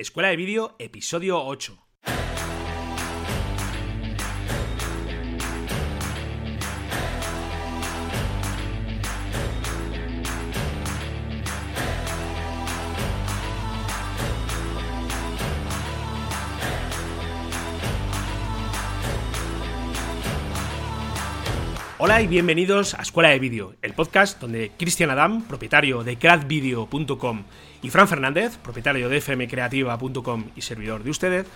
Escuela de Vídeo, episodio 8. Hola y bienvenidos a Escuela de Vídeo, el podcast donde Cristian Adam, propietario de craftvideo.com, y Fran Fernández, propietario de fmcreativa.com y servidor de ustedes,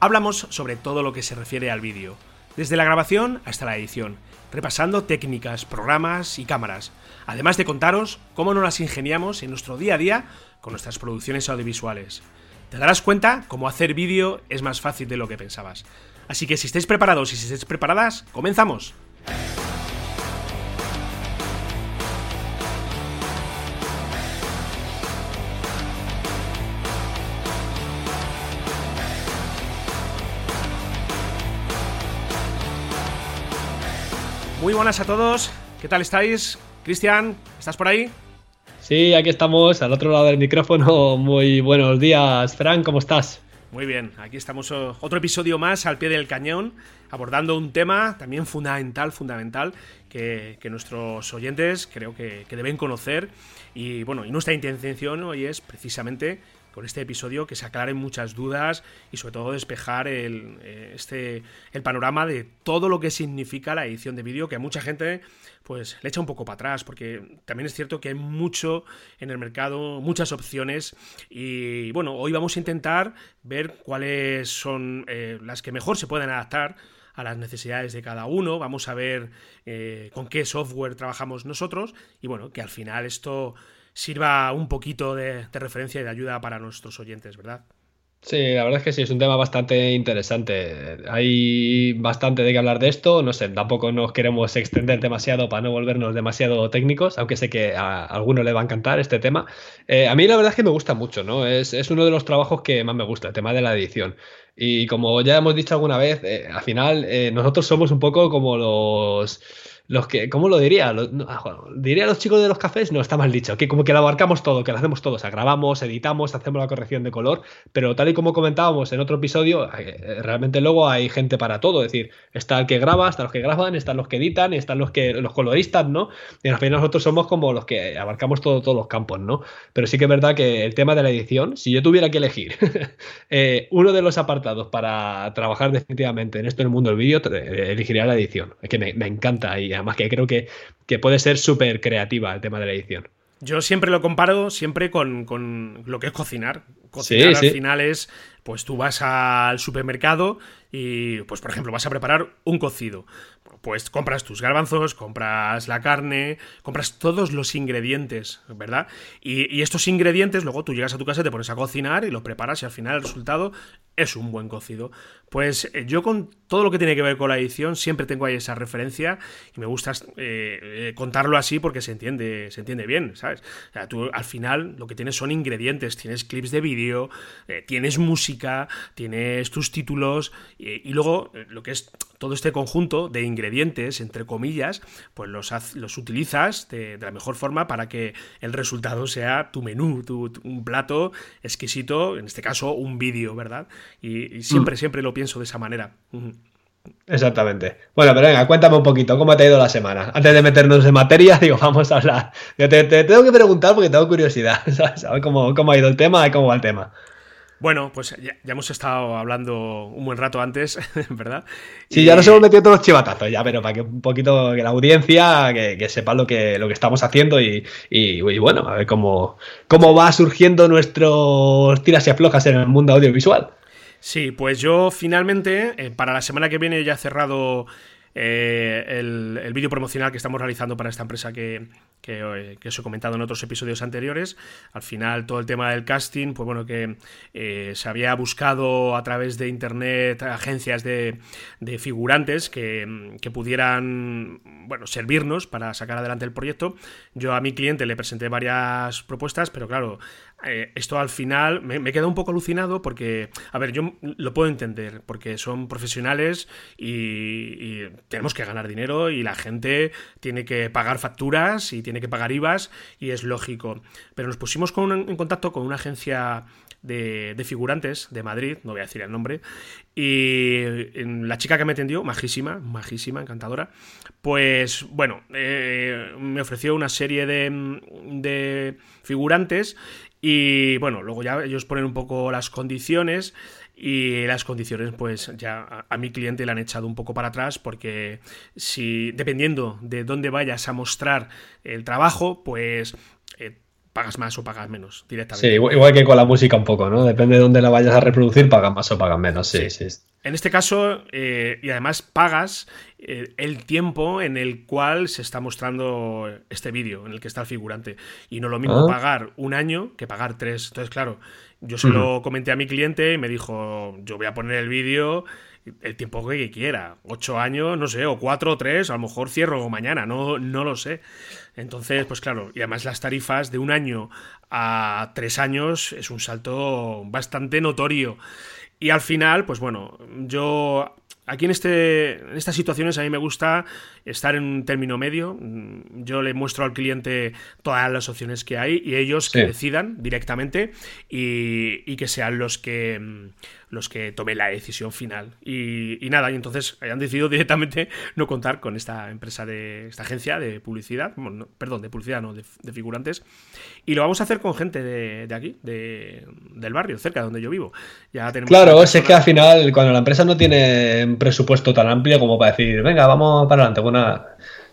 hablamos sobre todo lo que se refiere al vídeo, desde la grabación hasta la edición, repasando técnicas, programas y cámaras, además de contaros cómo nos las ingeniamos en nuestro día a día con nuestras producciones audiovisuales. Te darás cuenta cómo hacer vídeo es más fácil de lo que pensabas. Así que si estáis preparados y si estáis preparadas, comenzamos. Buenas a todos, ¿qué tal estáis? Cristian, ¿estás por ahí? Sí, aquí estamos, al otro lado del micrófono. Muy buenos días, Fran, ¿cómo estás? Muy bien, aquí estamos otro episodio más al pie del cañón, abordando un tema también fundamental, fundamental, que, nuestros oyentes creo que, que, deben conocer. Y bueno, y nuestra intención hoy es precisamente con este episodio que se aclaren muchas dudas y sobre todo despejar el, eh, este, el panorama de todo lo que significa la edición de vídeo que a mucha gente pues le echa un poco para atrás porque también es cierto que hay mucho en el mercado, muchas opciones y bueno, hoy vamos a intentar ver cuáles son eh, las que mejor se pueden adaptar a las necesidades de cada uno, vamos a ver eh, con qué software trabajamos nosotros y bueno, que al final esto sirva un poquito de, referencia y de ayuda para nuestros oyentes, ¿verdad? Sí, la verdad es que sí, es un tema bastante interesante. Hay bastante de qué hablar de esto. No sé, tampoco nos queremos extender demasiado para no volvernos demasiado técnicos, aunque sé que a alguno le va a encantar este tema. Eh, a mí la verdad es que me gusta mucho, ¿no? Es, uno de los trabajos que más me gusta, el tema de la edición. Y como ya hemos dicho alguna vez, eh, al final eh, nosotros somos un poco como los los que, ¿cómo lo diría? Ah, diría a los chicos de los cafés, no, está mal dicho, que como que lo abarcamos todo, que lo hacemos todo, o sea, grabamos, editamos, hacemos la corrección de color, pero tal y como comentábamos en otro episodio, eh, realmente luego hay gente para todo, es decir, está el que graba, están los que graban, están los que editan, están los que los coloristas, ¿no? Y al final nosotros somos como los que abarcamos todo, todos los campos, ¿no? Pero sí que es verdad que el tema de la edición, si yo tuviera que elegir eh, uno de los apartados para trabajar definitivamente en esto en el mundo del vídeo, elegiría la edición, es que me, me encanta y más que creo que, que puede ser súper creativa el tema de la edición. Yo siempre lo comparo siempre con, lo que es cocinar. Cocinar al final es, pues tú vas al supermercado y, pues por ejemplo, vas a preparar un cocido pues compras tus garbanzos, compras la carne, compras todos los ingredientes, ¿verdad? Y, estos ingredientes luego tú llegas a tu casa, te pones a cocinar y los preparas y al final el resultado es un buen cocido. Pues eh, yo con todo lo que tiene que ver con la edición siempre tengo ahí esa referencia y me gusta eh, eh, contarlo así porque se entiende, se entiende bien, ¿sabes? O sea, tú al final lo que tienes son ingredientes, tienes clips de vídeo, tienes música, tienes tus títulos y luego lo que es todo este conjunto de ingredientes, entre comillas, pues los, los utilizas de, la mejor forma para que el resultado sea tu menú, tu, un plato exquisito, en este caso un vídeo, ¿verdad? Y, siempre, mm. siempre lo pienso de esa manera. Exactamente. Bueno, pero venga, cuéntame un poquito, ¿cómo te ha ido la semana? Antes de meternos en materia, digo, vamos a hablar. te, te tengo que preguntar porque tengo curiosidad, ¿sabes? cómo, cómo ha ido el tema y cómo va el tema. Bueno, pues ya, hemos estado hablando un buen rato antes, ¿verdad? Sí, ya nos hemos metido todos los chivatazos, ya, pero para que un poquito que la audiencia que, sepa lo que, lo que estamos haciendo y, bueno, a ver cómo, cómo va surgiendo nuestros tiras y aflojas en el mundo audiovisual. Sí, pues yo finalmente, eh, para la semana que viene ya he cerrado eh, el, vídeo promocional que estamos realizando para esta empresa que, que, os he comentado en otros episodios anteriores. Al final, todo el tema del casting, pues bueno, que eh, se había buscado a través de internet agencias de, figurantes que, que, pudieran, bueno, servirnos para sacar adelante el proyecto. Yo a mi cliente le presenté varias propuestas, pero claro, eh, esto al final me, me queda un poco alucinado porque, a ver, yo lo puedo entender, porque son profesionales y, tenemos que ganar dinero y la gente tiene que pagar facturas y tiene que pagar IVAs y es lógico. Pero nos pusimos en contacto con una agencia de, figurantes de Madrid, no voy a decir el nombre, y la chica que me atendió, majísima, majísima, encantadora, pues bueno, eh, me ofreció una serie de, de figurantes y bueno, luego ya ellos ponen un poco las condiciones y las condiciones pues ya a, mi cliente le han echado un poco para atrás porque si dependiendo de dónde vayas a mostrar el trabajo pues pagas más o pagas menos directamente. Sí, igual que con la música un poco, ¿no? Depende de dónde la vayas a reproducir, pagas más o pagas menos, sí, sí. En este caso, eh, y además pagas eh, el tiempo en el cual se está mostrando este vídeo, en el que está el figurante. Y no lo mismo ah. pagar un año que pagar tres. Entonces, claro, yo se lo comenté a mi cliente y me dijo, yo voy a poner el vídeo el tiempo que quiera. Ocho años, no sé, o cuatro o tres, a lo mejor cierro mañana, no, no lo sé. Entonces, pues claro, y además las tarifas de un año a tres años es un salto bastante notorio. Y al final, pues bueno, yo Aquí en, este, en estas situaciones a mí me gusta estar en un término medio. Yo le muestro al cliente todas las opciones que hay y ellos que decidan directamente y, y, que sean los que los que tomen la decisión final. Y, nada, y entonces han decidido directamente no contar con esta empresa de esta agencia de publicidad, perdón, de publicidad, no, de, figurantes. Y lo vamos a hacer con gente de, aquí, de, del barrio, cerca de donde yo vivo. Ya tenemos claro, es que al final, cuando la empresa no tiene un presupuesto tan amplio como para decir, venga, vamos para adelante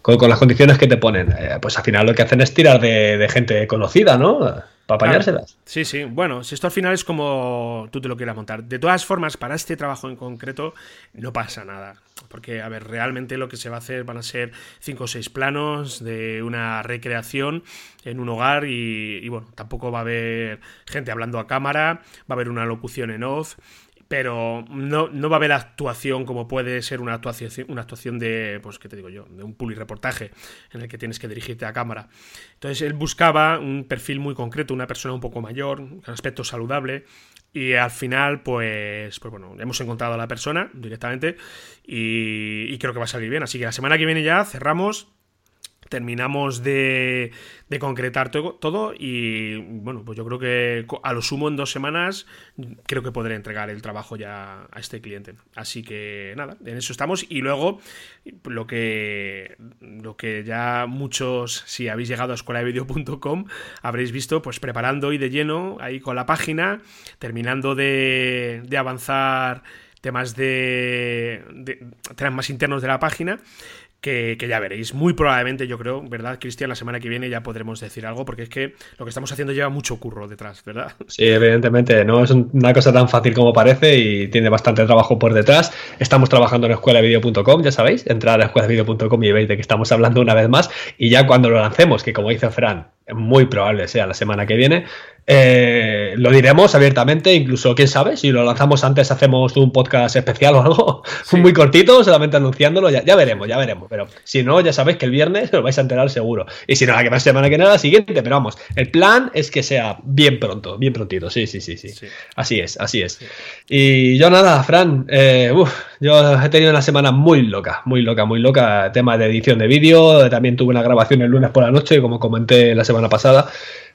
con, con, las condiciones que te ponen, eh, pues al final lo que hacen es tirar de, de gente conocida, ¿no? para apañárselas. Sí, sí. Bueno, si esto al final es como tú te lo quieras montar. De todas formas, para este trabajo en concreto no pasa nada. Porque, a ver, realmente lo que se va a hacer van a ser cinco o seis planos de una recreación en un hogar y, y bueno, tampoco va a haber gente hablando a cámara, va a haber una locución en off pero no, no, va a haber actuación como puede ser una actuación, una actuación de, pues, ¿qué te digo yo? De un reportaje en el que tienes que dirigirte a cámara. Entonces él buscaba un perfil muy concreto, una persona un poco mayor, un aspecto saludable, y al final, pues, pues bueno, hemos encontrado a la persona directamente y, y creo que va a salir bien. Así que la semana que viene ya cerramos terminamos de, de concretar todo, y bueno, pues yo creo que a lo sumo en dos semanas creo que podré entregar el trabajo ya a este cliente. Así que nada, en eso estamos y luego lo que, lo que ya muchos, si habéis llegado a escueladevideo.com, habréis visto pues preparando y de lleno ahí con la página, terminando de, de avanzar temas de, de temas más internos de la página que, ya veréis. Muy probablemente, yo creo, ¿verdad, Cristian? La semana que viene ya podremos decir algo, porque es que lo que estamos haciendo lleva mucho curro detrás, ¿verdad? Sí, evidentemente, no es una cosa tan fácil como parece y tiene bastante trabajo por detrás. Estamos trabajando en escuelavideo.com, ya sabéis, entrar a escuelavideo.com y veis de que estamos hablando una vez más. Y ya cuando lo lancemos, que como dice Fran, muy probable sea la semana que viene, eh, lo diremos abiertamente, incluso quién sabe, si lo lanzamos antes hacemos un podcast especial o algo, muy cortito, solamente anunciándolo, ya, veremos, ya veremos. Pero si no, ya sabéis que el viernes lo vais a enterar seguro. Y si no, la que más semana que nada, la siguiente, pero vamos, el plan es que sea bien pronto, bien prontito, sí, sí, sí, sí. Así es, así es. Y yo nada, Fran, eh, yo he tenido una semana muy loca, muy loca, muy loca, tema de edición de vídeo, también tuve una grabación el lunes por la noche, como comenté la semana pasada.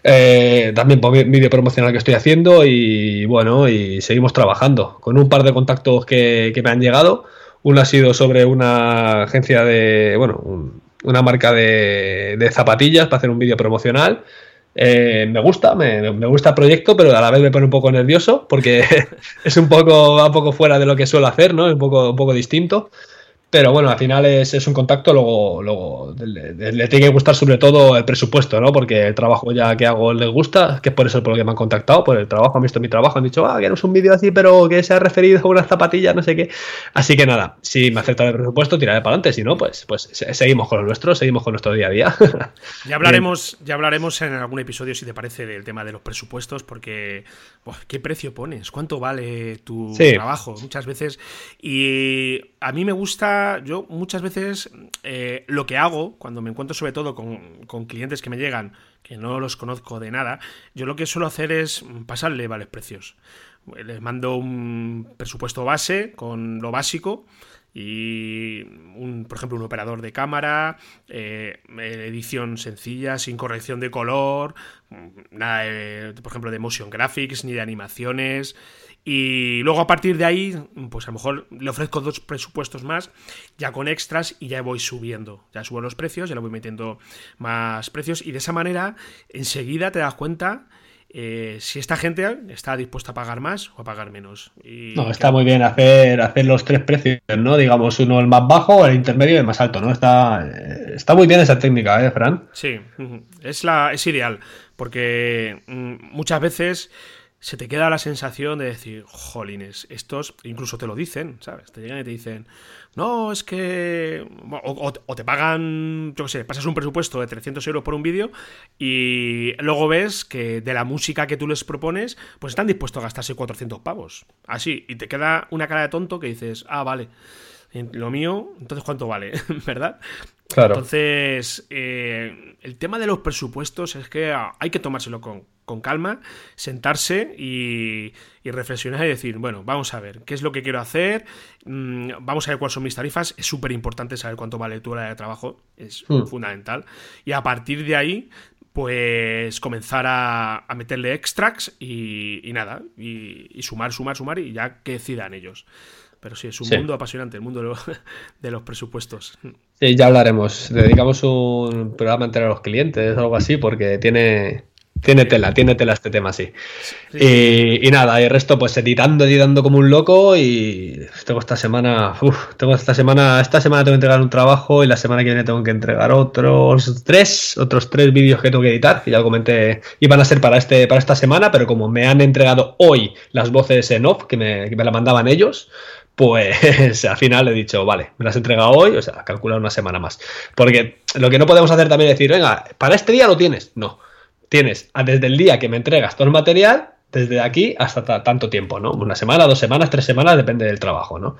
Eh, también por vídeo promocional que estoy haciendo y bueno, y seguimos trabajando con un par de contactos que, me han llegado. Uno ha sido sobre una agencia de, bueno, una marca de, zapatillas para hacer un vídeo promocional. Eh, me gusta, me, gusta el proyecto, pero a la vez me pone un poco nervioso porque es un poco, un poco fuera de lo que suelo hacer, ¿no? Es un poco, un poco distinto. Pero bueno, al final es, un contacto, luego, luego le, tiene que gustar sobre todo el presupuesto, ¿no? Porque el trabajo ya que hago les gusta, que es por eso por lo que me han contactado, por el trabajo, han visto mi trabajo, han dicho, ah, queremos un vídeo así, pero que se ha referido a unas zapatillas, no sé qué. Así que nada, si me aceptan el presupuesto, tiraré para adelante, si no, pues, pues seguimos con lo nuestro, seguimos con nuestro día a día. ya hablaremos, ya hablaremos en algún episodio, si te parece, del tema de los presupuestos, porque ¿qué precio pones? ¿Cuánto vale tu trabajo? Muchas veces. Y a mí me gusta yo muchas veces eh, lo que hago, cuando me encuentro sobre todo con, clientes que me llegan, que no los conozco de nada, yo lo que suelo hacer es pasarle vales precios. Les mando un presupuesto base con lo básico y, un, por ejemplo, un operador de cámara, eh, edición sencilla, sin corrección de color, nada, por ejemplo, de motion graphics ni de animaciones. Y luego a partir de ahí, pues a lo mejor le ofrezco dos presupuestos más, ya con extras y ya voy subiendo. Ya subo los precios, ya le voy metiendo más precios y de esa manera enseguida te das cuenta eh, si esta gente está dispuesta a pagar más o a pagar menos. no, está muy bien hacer, hacer los tres precios, ¿no? Digamos, uno el más bajo, el intermedio y el más alto, ¿no? Está, eh, está muy bien esa técnica, ¿eh, Fran? Sí, es, la, es ideal, porque mm, muchas veces se te queda la sensación de decir, jolines, estos incluso te lo dicen, ¿sabes? Te llegan y te dicen, no, es que... O, te pagan, yo qué sé, pasas un presupuesto de 300 euros por un vídeo y luego ves que de la música que tú les propones, pues están dispuestos a gastarse 400 pavos. Así, y te queda una cara de tonto que dices, ah, vale. Lo mío, entonces ¿cuánto vale? ¿Verdad? Claro. Entonces, eh, el tema de los presupuestos es que hay que tomárselo con, con calma, sentarse y, reflexionar y decir, bueno, vamos a ver, ¿qué es lo que quiero hacer? Mm, vamos a ver cuáles son mis tarifas. Es súper importante saber cuánto vale tu hora de trabajo, es hmm. fundamental. Y a partir de ahí, pues comenzar a, meterle extracts y, nada, y, sumar, sumar, sumar y ya que decidan ellos. Pero sí, es un mundo apasionante, el mundo de los, de los, presupuestos. Sí, ya hablaremos. Dedicamos un programa entero a los clientes o algo así porque tiene, tiene tela, tiene tela este tema, sí. Y, nada, y el resto, pues editando, editando como un loco. Y tengo esta semana, uf, tengo esta semana, esta semana tengo que entregar un trabajo y la semana que viene tengo que entregar otros tres, otros tres vídeos que tengo que editar. Y ya lo comenté, iban a ser para este, para esta semana, pero como me han entregado hoy las voces en off, que me, que me la mandaban ellos, pues al final he dicho, vale, me las he entregado hoy, o sea, calcular una semana más. Porque lo que no podemos hacer también es decir, venga, para este día lo tienes. No tienes desde el día que me entregas todo el material, desde aquí hasta tanto tiempo, ¿no? Una semana, dos semanas, tres semanas, depende del trabajo, ¿no?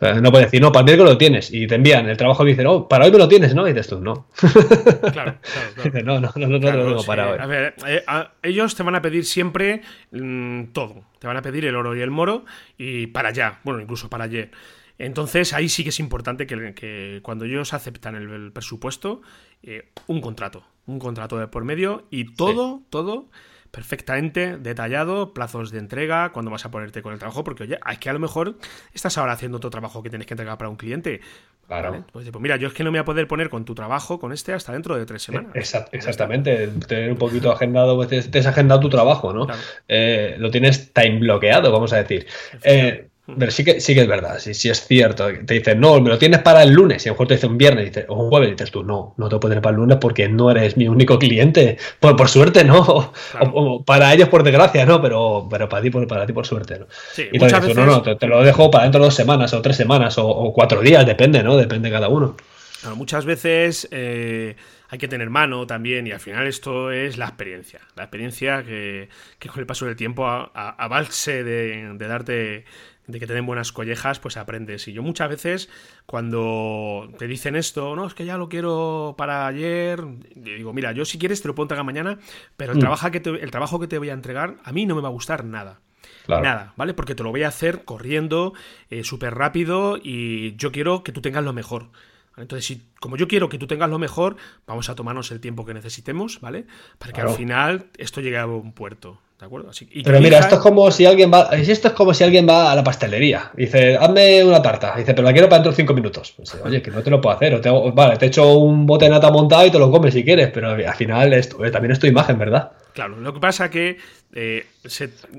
Eh, no puedes decir, no, para el miércoles lo tienes y te envían el trabajo y dicen, oh, para hoy me lo tienes, ¿no? Y dices tú, no. Claro, claro, no, no, no, no, no lo tengo para hoy. A ver, eh, ellos te van a pedir siempre mm, todo. Te van a pedir el oro y el moro y para allá, bueno, incluso para ayer. Entonces ahí sí que es importante que, cuando ellos aceptan el, presupuesto, eh, un contrato, un contrato de por medio y todo, todo perfectamente detallado, plazos de entrega, cuando vas a ponerte con el trabajo, porque oye, es que a lo mejor estás ahora haciendo otro trabajo que tienes que entregar para un cliente. Claro. Pues, pues, mira, yo es que no me voy a poder poner con tu trabajo, con este, hasta dentro de tres semanas. exactamente, tener un poquito agendado, pues te has agendado tu trabajo, ¿no? Eh, lo tienes time bloqueado, vamos a decir. Pero sí que, sí que es verdad, sí, sí es cierto. Te dicen, no, me lo tienes para el lunes. Y a lo mejor te dice un viernes o un jueves. Y dices tú, no, no te lo puedo tener para el lunes porque no eres mi único cliente. Por, por suerte, no. O, para ellos, por desgracia, no. Pero, pero para, ti, por, para ti, por suerte, ¿no? y muchas veces... no, no, te, lo dejo para dentro de dos semanas o tres semanas o, cuatro días, depende, ¿no? Depende de cada uno. muchas veces. Eh, hay que tener mano también y al final esto es la experiencia. La experiencia que, con el paso del tiempo, a, a, balse de, de, darte de que te den buenas collejas, pues aprendes. Y yo muchas veces, cuando te dicen esto, no, es que ya lo quiero para ayer, digo, mira, yo si quieres te lo puedo entregar mañana, pero el, mm. trabajo, que te, el trabajo que te voy a entregar a mí no me va a gustar nada. Nada, ¿vale? Porque te lo voy a hacer corriendo, eh, súper rápido y yo quiero que tú tengas lo mejor. Entonces, si, como yo quiero que tú tengas lo mejor, vamos a tomarnos el tiempo que necesitemos, ¿vale? Para que al final esto llegue a un puerto. ¿De acuerdo? pero mira, esto es como si alguien va. Esto es como si alguien va a la pastelería. Dice, hazme una tarta. Dice, pero la quiero para dentro de cinco minutos. Pues, oye, que no te lo puedo hacer. vale, te echo un bote de nata montado y te lo comes si quieres. Pero al final esto, eh, también es tu imagen, ¿verdad? Claro, lo que pasa es que eh,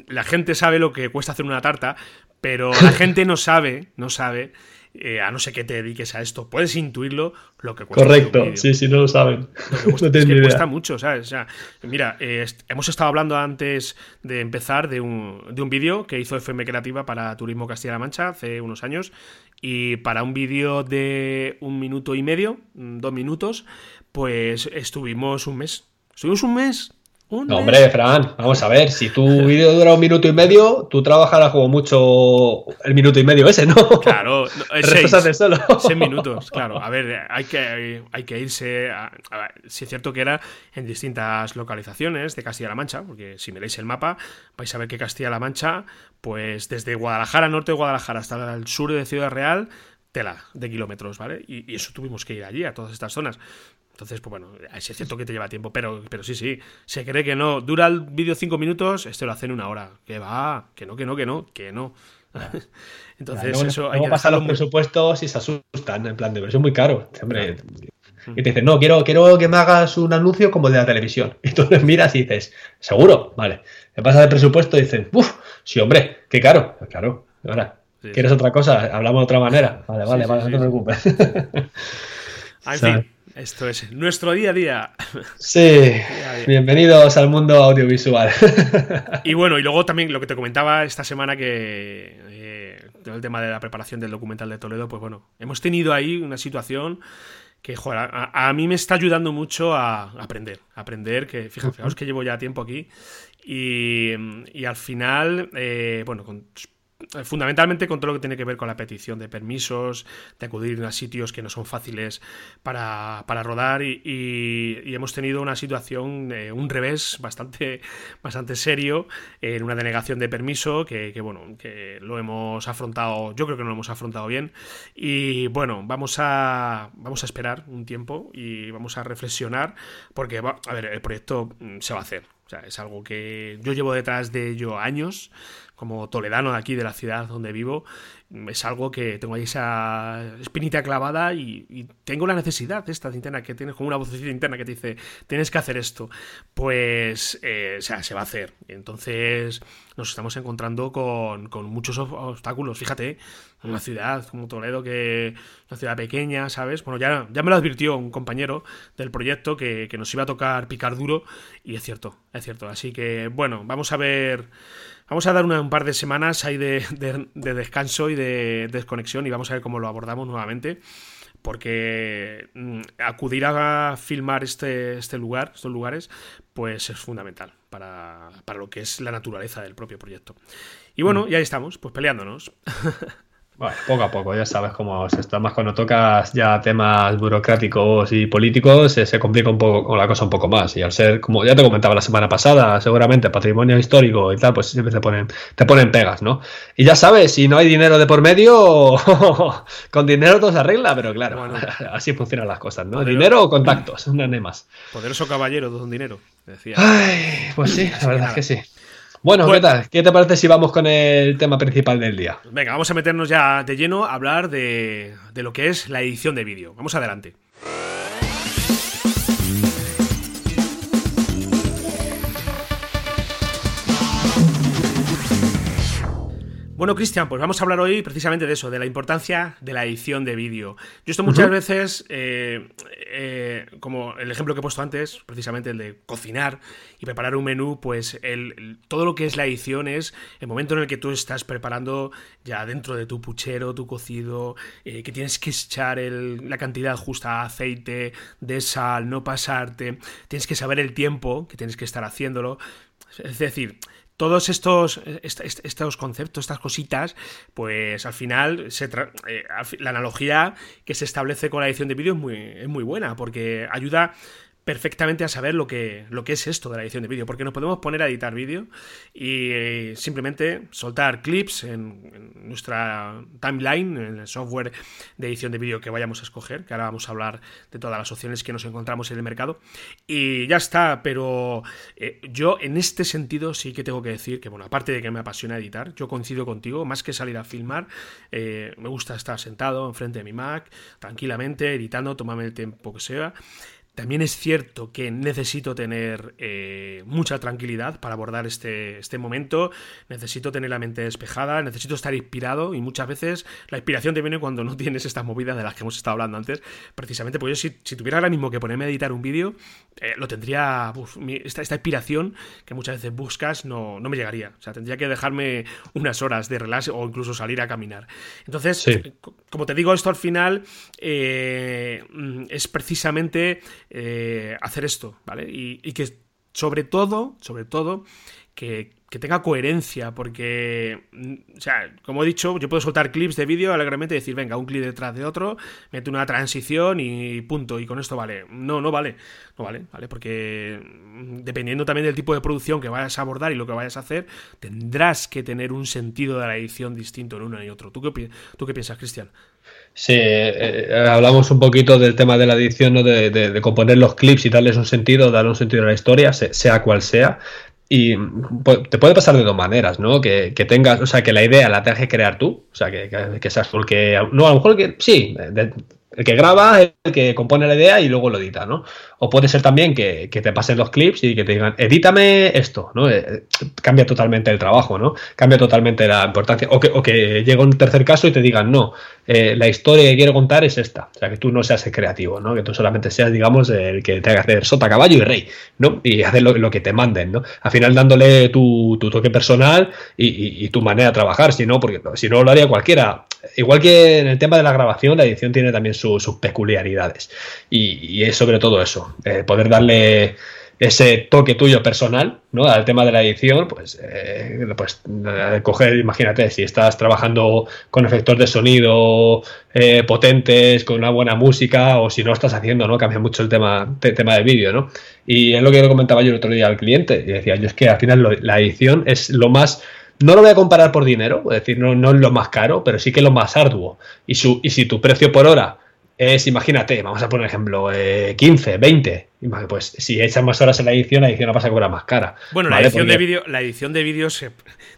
la gente sabe lo que cuesta hacer una tarta, pero la gente no sabe, no sabe eh, a no ser que te dediques a esto, puedes intuirlo lo que cuesta. Correcto, sí, sí, no lo saben. Lo que que cuesta mucho, ¿sabes? O sea, mira, eh, hemos estado hablando antes de empezar de un, de un vídeo que hizo FM Creativa para Turismo Castilla-La Mancha hace unos años y para un vídeo de un minuto y medio, dos minutos, pues estuvimos un mes. Estuvimos un mes hombre, Fran, vamos a ver, si tu vídeo dura un minuto y medio, tú trabajarás como mucho el minuto y medio ese, ¿no? Claro, seis, solo. seis minutos, claro. A ver, hay que, hay que irse. A, si es cierto que era en distintas localizaciones de Castilla-La Mancha, porque si miráis el mapa, vais a ver que Castilla-La Mancha, pues desde Guadalajara, norte de Guadalajara, hasta el sur de Ciudad Real, tela de kilómetros, ¿vale? Y, y, eso tuvimos que ir allí, a todas estas zonas. Entonces, pues bueno, es cierto que te lleva tiempo, pero, pero sí, sí. Se cree que no. Dura el vídeo cinco minutos, este lo hace en una hora. Que va, que no, que no, que no, que no. Entonces, eso hay que pasar los presupuestos y se asustan, en plan de, pero es muy caro. Hombre, y te dicen, no, quiero, quiero que me hagas un anuncio como de la televisión. Y tú les miras y dices, ¿seguro? Vale. Me pasa el presupuesto y dicen, uff, sí, hombre, qué caro. Pues claro, ahora, ¿quieres otra cosa? Hablamos de otra manera. Vale, vale, vale, no te preocupes. en fin. Esto es nuestro día a día. Sí, bienvenidos al mundo audiovisual. Y bueno, y luego también lo que te comentaba esta semana que eh, el tema de la preparación del documental de Toledo, pues bueno, hemos tenido ahí una situación que joder, a, mí me está ayudando mucho a aprender, a aprender, que fíjate, fijaos que llevo ya tiempo aquí y, y al final, eh, bueno, con fundamentalmente con todo lo que tiene que ver con la petición de permisos, de acudir a sitios que no son fáciles para, rodar y, hemos tenido una situación, eh, un revés bastante, bastante serio en una denegación de permiso que, bueno, que lo hemos afrontado, yo creo que no lo hemos afrontado bien y bueno, vamos a, vamos a esperar un tiempo y vamos a reflexionar porque, a ver, el proyecto mm, se va a hacer. O sea, es algo que yo llevo detrás de ello años como toledano de aquí, de la ciudad donde vivo, es algo que tengo ahí esa espinita clavada y, tengo la necesidad esta interna que tienes como una vocecita interna que te dice, tienes que hacer esto. Pues, eh, o sea, se va a hacer. Entonces nos estamos encontrando con, muchos obstáculos. Fíjate, una ciudad como Toledo, que una ciudad pequeña, ¿sabes? Bueno, ya, ya me lo advirtió un compañero del proyecto que nos iba a tocar picar duro y es cierto, es cierto. Así que, bueno, vamos a ver Vamos a dar un par de semanas ahí de, descanso y de desconexión y vamos a ver cómo lo abordamos nuevamente. Porque mm, acudir a filmar este, este lugar, estos lugares, pues es fundamental para, para lo que es la naturaleza del propio proyecto. Y bueno, mm. ya estamos, pues peleándonos. Bueno, poco a poco, ya sabes cómo es esto. Además, cuando tocas ya temas burocráticos y políticos, se, complica un poco la cosa un poco más. Y al ser, como ya te comentaba la semana pasada, seguramente patrimonio histórico y tal, pues siempre te ponen, te ponen pegas, ¿no? Y ya sabes, si no hay dinero de por medio, con dinero todo se arregla, pero claro, así funcionan las cosas, ¿no? Dinero o contactos, no hay más. Poderoso caballero don dinero, decía. Ay, pues sí, la verdad es que sí. Bueno, ¿qué pues- tal? ¿Qué te parece si vamos con el tema principal del día? Venga, vamos a meternos ya de lleno a hablar de, de lo que es la edición de vídeo. Vamos adelante. Bueno, Cristian, pues vamos a hablar hoy precisamente de eso, de la importancia de la edición de vídeo. Yo esto muchas veces, eh, eh, como el ejemplo que he puesto antes, precisamente el de cocinar y preparar un menú, pues el, todo lo que es la edición es el momento en el que tú estás preparando ya dentro de tu puchero, tu cocido, eh, que tienes que echar la cantidad justa de aceite, de sal, no pasarte, tienes que saber el tiempo que tienes que estar haciéndolo. Es decir, todos estos, estos conceptos, estas cositas, pues al final se eh, la analogía que se establece con la edición de vídeo es muy, es muy buena, porque ayuda perfectamente a saber lo que, lo que es esto de la edición de vídeo, porque nos podemos poner a editar vídeo y eh, simplemente soltar clips en, nuestra timeline, en el software de edición de vídeo que vayamos a escoger, que ahora vamos a hablar de todas las opciones que nos encontramos en el mercado, y ya está, pero eh, yo en este sentido sí que tengo que decir que, bueno, aparte de que me apasiona editar, yo coincido contigo, más que salir a filmar, eh, me gusta estar sentado enfrente de mi Mac, tranquilamente, editando, tomarme el tiempo que sea, también es cierto que necesito tener eh, mucha tranquilidad para abordar este, este momento, necesito tener la mente despejada, necesito estar inspirado y muchas veces la inspiración te viene cuando no tienes estas movidas de las que hemos estado hablando antes, precisamente porque yo si, si tuviera ahora mismo que ponerme a editar un vídeo, eh, lo tendría, esta, esta, inspiración que muchas veces buscas no, no, me llegaría, o sea, tendría que dejarme unas horas de relax o incluso salir a caminar. Entonces, como te digo, esto al final eh, mm, es precisamente eh, hacer esto, ¿vale? Y, que sobre todo, sobre todo, que, tenga coherencia, porque, mm, o sea, como he dicho, yo puedo soltar clips de vídeo alegremente y decir, venga, un clip detrás de otro, meto una transición y punto, y con esto vale. No, no vale, no vale, ¿vale? Porque mm, dependiendo también del tipo de producción que vayas a abordar y lo que vayas a hacer, tendrás que tener un sentido de la edición distinto en uno y otro. ¿Tú qué, tú qué piensas, Cristian? Sí, eh, eh, hablamos un poquito del tema de la edición, ¿no? de, de, componer los clips y darles un sentido, darle un sentido a la historia, sea cual sea. Y te puede pasar de dos maneras, ¿no? Que, tengas, o sea, que la idea la tengas que crear tú, o sea, que, que, seas porque, no, a lo mejor que sí, el que graba, el que compone la idea y luego lo edita, ¿no? O puede ser también que, te pasen los clips y que te digan, edítame esto, ¿no? Eh, cambia totalmente el trabajo, ¿no? Cambia totalmente la importancia. O que, o que llegue un tercer caso y te digan, no, eh, la historia que quiero contar es esta. O sea, que tú no seas el creativo, ¿no? Que tú solamente seas, digamos, el que tenga que hacer sota, caballo y rey, ¿no? Y hacer lo, que te manden, ¿no? Al final dándole tu, toque personal y, tu manera de trabajar, si no, porque si no lo haría cualquiera. Igual que en el tema de la grabación, la edición tiene también sus peculiaridades. y es sobre todo eso. Eh, poder darle ese toque tuyo personal ¿no? al tema de la edición, pues, eh, pues eh, coger, imagínate, si estás trabajando con efectos de sonido potentes, con una buena música, o si no estás haciendo, ¿no? Cambia mucho el tema, tema de vídeo, ¿no? Y es lo que le comentaba yo el otro día al cliente, y decía, yo es que al final la edición es lo más no lo voy a comparar por dinero, es decir, no, no es lo más caro, pero sí que es lo más arduo. Y, su, y si tu precio por hora es, imagínate, vamos a poner ejemplo, 15, 20. Pues si echas más horas en la edición, la edición la vas a cobrar más cara. Bueno, la edición de vídeo, la edición de vídeo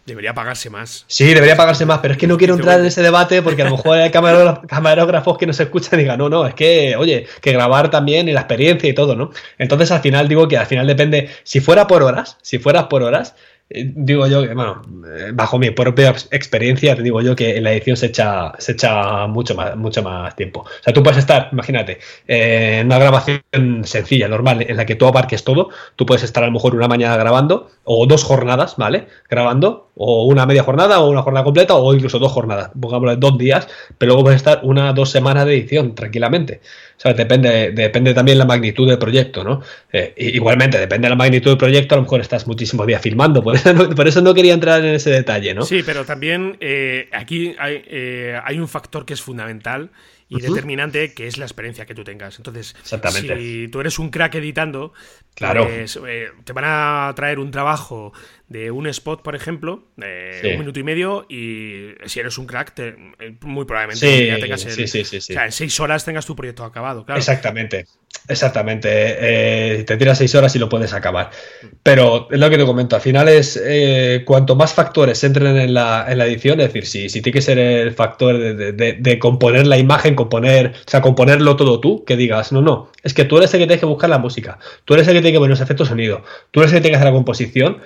debería pagarse más. Sí, debería pagarse más, pero es que no quiero entrar en ese debate porque a lo mejor hay camarógrafos que nos escuchan y digan, no, no, es que, oye, que grabar también y la experiencia y todo, ¿no? Entonces al final digo que al final depende, si fuera por horas, si fueras por horas, eh, digo yo que, bueno, eh, bajo mi propia experiencia, te digo yo que en la edición se echa, se echa mucho, más, mucho más tiempo. O sea, tú puedes estar, imagínate, eh, en una grabación sencilla, normal, en la que tú abarques todo, tú puedes estar a lo mejor una mañana grabando, o dos jornadas, ¿vale? Grabando, o una media jornada, o una jornada completa, o incluso dos jornadas, pongámoslo dos días, pero luego puedes estar una dos semanas de edición tranquilamente. Sea, depende, depende también la magnitud del proyecto, ¿no? igualmente, depende de la magnitud del proyecto, a lo mejor estás muchísimos días filmando, por por eso no quería entrar en ese detalle, ¿no? Sí, pero también eh, aquí hay, eh, hay un factor que es fundamental y determinante que es la experiencia que tú tengas. Entonces, si tú eres un crack editando, claro. Pues, eh, te van a traer un trabajo de un spot, por ejemplo, de un minuto y medio, y si eres un crack, muy probablemente ya tengas el, o sea, en seis horas tengas tu proyecto acabado. Claro. Exactamente. Exactamente, eh, te tiras seis horas y lo puedes acabar. Pero es lo que te comento, al final es eh, cuanto más factores entren en la, en la edición, es decir, si, si tiene que ser el factor de, componer la imagen, componer, o sea, componerlo todo tú, que digas, no, no, es que tú eres el que tienes que buscar la música, tú eres el que tiene que poner los efectos sonido, tú eres el que tiene que hacer la composición,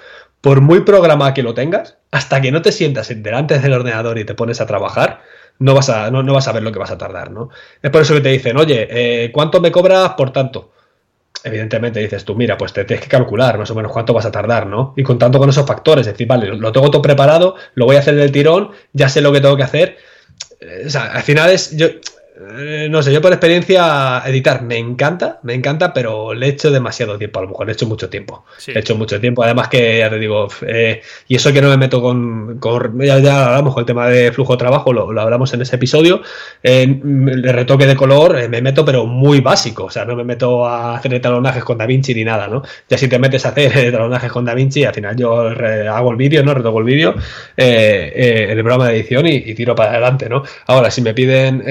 por muy programa que lo tengas, hasta que no te sientas delante del ordenador y te pones a trabajar, no vas a, no, vas a ver lo que vas a tardar, ¿no? Es por eso que te dicen, oye, eh, ¿cuánto me cobras por tanto? Evidentemente dices tú, mira, pues te tienes que calcular más o menos cuánto vas a tardar, ¿no? Y contando con esos factores, es decir, vale, lo tengo todo preparado, lo voy a hacer del tirón, ya sé lo que tengo que hacer. Eh, o sea, al final es, yo, eh, no sé, yo por experiencia editar me encanta, me encanta, pero le echo demasiado tiempo, a lo mejor le echo mucho tiempo. Le echo mucho tiempo, además que ya te digo, eh, y eso que no me meto con, ya, ya, hablamos con el tema de flujo de trabajo, lo, hablamos en ese episodio, el retoque de color eh, me meto pero muy básico, o sea, no me meto a hacer talonajes con DaVinci ni nada, ¿no? Ya si te metes a hacer talonajes con DaVinci, al final yo hago el vídeo, ¿no? Retoco el vídeo en el programa de edición y, tiro para adelante, ¿no? Ahora, si me piden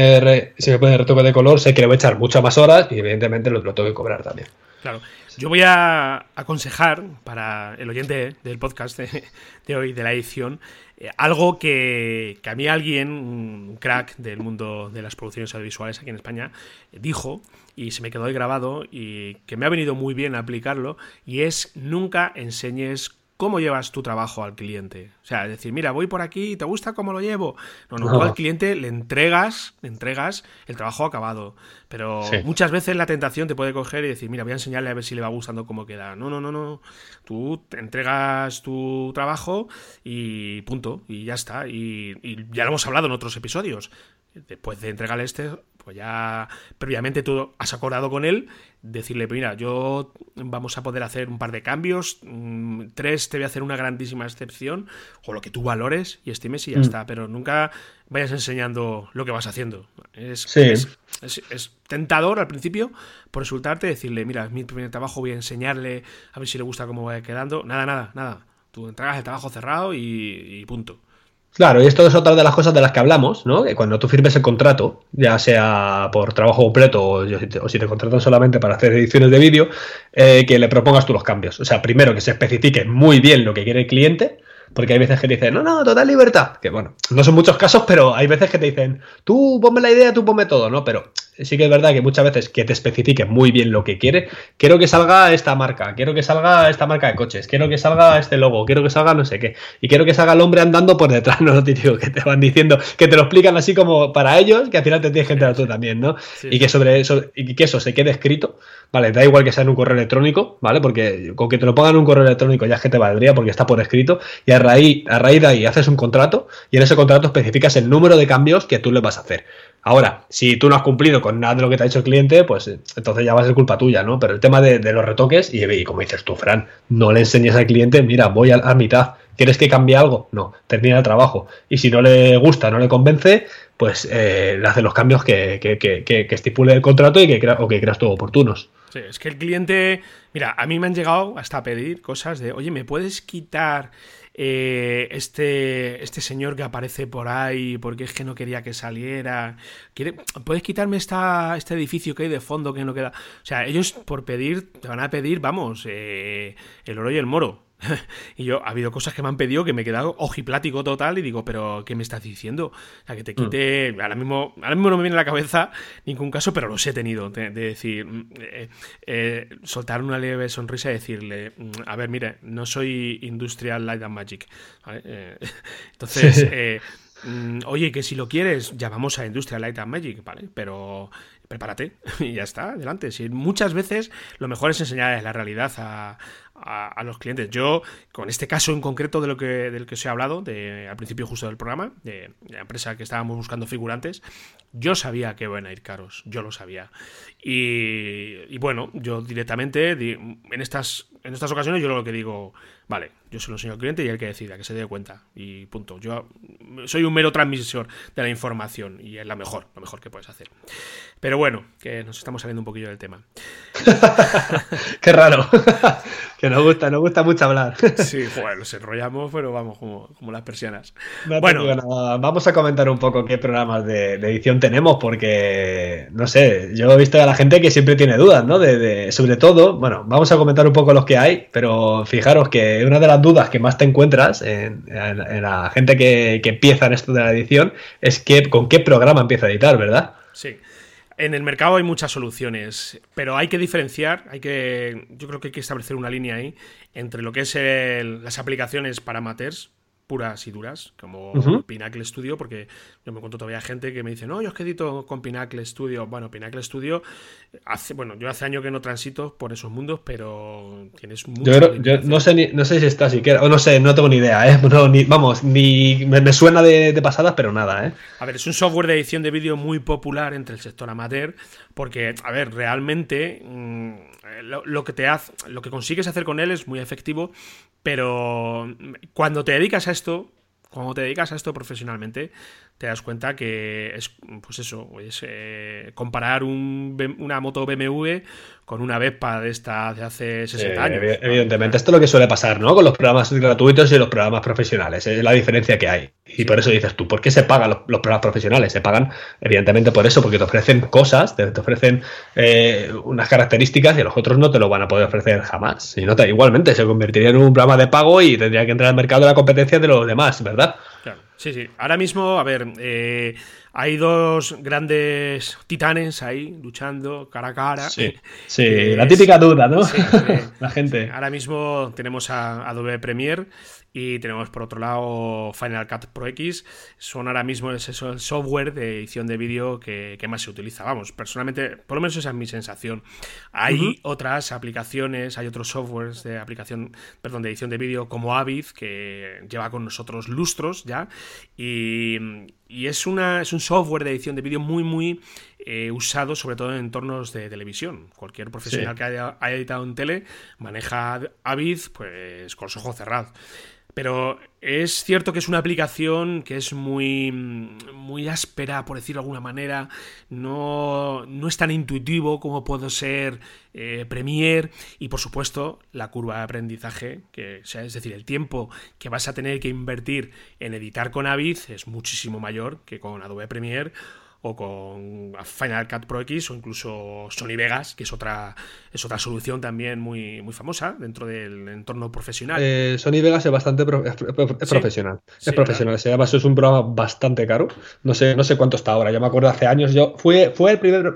si me pone retoque de color, sé que le voy a echar muchas más horas y evidentemente lo, tengo que cobrar también. Claro. Yo voy a aconsejar para el oyente del podcast de, hoy, de la edición, eh, algo que, que, a mí alguien, un crack del mundo de las producciones audiovisuales aquí en España, dijo y se me quedó ahí grabado y que me ha venido muy bien aplicarlo y es nunca enseñes cómo llevas tu trabajo al cliente. O sea, decir, mira, voy por aquí, ¿te gusta cómo lo llevo? No, no, tú al cliente le entregas, le entregas el trabajo acabado. Pero muchas veces la tentación te puede coger y decir, mira, voy a enseñarle a ver si le va gustando cómo queda. No, no, no, no. Tú te entregas tu trabajo y punto. Y ya está. Y, y ya lo hemos hablado en otros episodios. después de entregarle este, pues ya previamente tú has acordado con él, decirle, mira, yo vamos a poder hacer un par de cambios, mm, tres te voy a hacer una grandísima excepción, o lo que tú valores y estimes y ya mm. está, pero nunca vayas enseñando lo que vas haciendo. Es, es, tentador al principio por resultarte decirle, mira, es mi primer trabajo, voy a enseñarle, a ver si le gusta cómo va quedando. Nada, nada, nada. Tú entregas el trabajo cerrado y punto. Claro, y esto es otra de las cosas de las que hablamos, ¿no? Que cuando tú firmes el contrato, ya sea por trabajo completo o, si te contratan solamente para hacer ediciones de vídeo, eh, que le propongas tú los cambios. O sea, primero que se especifique muy bien lo que quiere el cliente, porque hay veces que te dicen, no, no, total libertad. Que bueno, no son muchos casos, pero hay veces que te dicen, tú ponme la idea, tú ponme todo, ¿no? Pero sí que es verdad que muchas veces que te especifique muy bien lo que quiere, quiero que salga esta marca, quiero que salga esta marca de coches, quiero que salga este logo, quiero que salga no sé qué, y quiero que salga el hombre andando por detrás, no lo típico que te van diciendo, que te lo explican así como para ellos, que al final te tienes que enterar tú también, ¿no? Y que sobre eso, y que eso se quede escrito, vale, da igual que sea en un correo electrónico, ¿vale? Porque con que te lo pongan en un correo electrónico ya es que te valdría porque está por escrito, y a raíz, a raíz de ahí haces un contrato, y en ese contrato especificas el número de cambios que tú le vas a hacer. Ahora, si tú no has cumplido con nada de lo que te ha dicho el cliente, pues entonces ya va a ser culpa tuya, ¿no? Pero el tema de, los retoques, y, como dices tú, Fran, no le enseñes al cliente, mira, voy a, mitad, ¿quieres que cambie algo? No, termina el trabajo. Y si no le gusta, no le convence, pues eh, le hace los cambios que, estipule el contrato y que o que creas tú oportunos. Sí, es que el cliente, mira, a mí me han llegado hasta a pedir cosas de, oye, ¿me puedes quitar eh, este, este señor que aparece por ahí porque es que no quería que saliera. ¿Quiere, ¿Puedes quitarme esta, este edificio que hay de fondo que no queda? O sea, ellos por pedir, te van a pedir, vamos, eh, el oro y el moro. y yo, ha habido cosas que me han pedido que me he quedado ojiplático total y digo, pero ¿qué me estás diciendo? O sea, que te mm. quite. Ahora, mismo, ahora mismo no me viene a la cabeza ningún caso, pero los he tenido. De, decir, mm, eh, eh, soltar una leve sonrisa y decirle, mm, a ver, mire, no soy Industrial Light and Magic. Eh, entonces, oye, que si lo quieres, llamamos a Industrial Light and Magic, ¿vale? Pero prepárate y ya está, adelante. Si muchas veces lo mejor es enseñar la realidad a, a, los clientes. Yo, con este caso en concreto de lo que, del que os he hablado, de, al principio justo del programa, de, la empresa que estábamos buscando figurantes, yo sabía que iban a ir caros, yo lo sabía. Y, bueno, yo directamente, en estas, en estas ocasiones, yo lo que digo, vale, yo se lo enseño al cliente y él que decida, que se dé cuenta. Y punto. Yo soy un mero transmisor de la información y es la mejor, lo mejor que puedes hacer. Pero bueno, que nos estamos saliendo un poquillo del tema. Qué raro. que nos gusta, nos gusta mucho hablar. sí, bueno, nos enrollamos, pero vamos, como, las persianas. bueno, vamos a comentar un poco qué programas de, edición tenemos, porque, no sé, yo he visto a la gente que siempre tiene dudas, ¿no? De, sobre todo, bueno, vamos a comentar un poco los que hay, pero fijaros que una de las dudas que más te encuentras en, la gente que, que empieza en esto de la edición es que con qué programa empieza a editar, ¿verdad? Sí. En el mercado hay muchas soluciones, pero hay que diferenciar, hay que, yo creo que hay que establecer una línea ahí entre lo que es las aplicaciones para amateurs, puras y duras, como Pinacle Studio, porque yo me encuentro todavía gente que me dice, no, yo es que edito con Pinacle Studio. Bueno, Pinacle Studio, hace, bueno, yo hace años que no transito por esos mundos, pero tienes mucho. Yo, no, sé no sé si está siquiera, o no sé, no tengo ni idea, ¿eh? vamos, ni me, suena de, de, pasadas, pero nada, ¿eh? A ver, es un software de edición de vídeo muy popular entre el sector amateur, porque, a ver, realmente mm, lo, que te hace, lo que consigues hacer con él es muy efectivo, pero cuando te dedicas a esto, cuando te dedicas a esto profesionalmente, te das cuenta que es, pues eso, es eh, comparar una moto BMW con una Vespa de esta de hace 60 años. Evidentemente, esto es lo que suele pasar, ¿no? Con los programas gratuitos y los programas profesionales, es la diferencia que hay. Y por eso dices tú, ¿por qué se pagan los, programas profesionales? Se pagan, evidentemente, por eso, porque te ofrecen cosas, te, ofrecen eh, unas características y los otros no te lo van a poder ofrecer jamás. Y no te, igualmente, se convertiría en un programa de pago y tendría que entrar al mercado de la competencia de los demás, ¿verdad? Claro. Sí, sí. Ahora mismo, a ver, eh, hay dos grandes titanes ahí luchando cara a cara. Sí, sí la típica duda, ¿no? la gente. Ahora mismo tenemos a Adobe Premiere y tenemos por otro lado Final Cut Pro X. Son ahora mismo el, software de edición de vídeo que, más se utiliza. Vamos, personalmente, por lo menos esa es mi sensación. Hay otras aplicaciones, hay otros softwares de aplicación, perdón, de edición de vídeo como Avid, que lleva con nosotros lustros ya, Y, es, una, es un software de edición de vídeo muy, muy eh, usado, sobre todo en entornos de televisión. Cualquier profesional que haya, haya, editado en tele maneja Avid pues, con los ojos cerrados. Pero es cierto que es una aplicación que es muy, muy áspera, por decirlo de alguna manera. No, no es tan intuitivo como puede ser eh, Premiere. Y por supuesto, la curva de aprendizaje, que, es decir, el tiempo que vas a tener que invertir en editar con Avid es muchísimo mayor que con Adobe Premiere o con Final Cut Pro X o incluso Sony Vegas, que es otra, es otra solución también muy, muy famosa dentro del entorno profesional. Eh, Sony Vegas es bastante profesional. es profesional. Se llama, es un programa bastante caro. No sé, no sé cuánto está ahora. Yo me acuerdo hace años. Yo fue, fue el primer,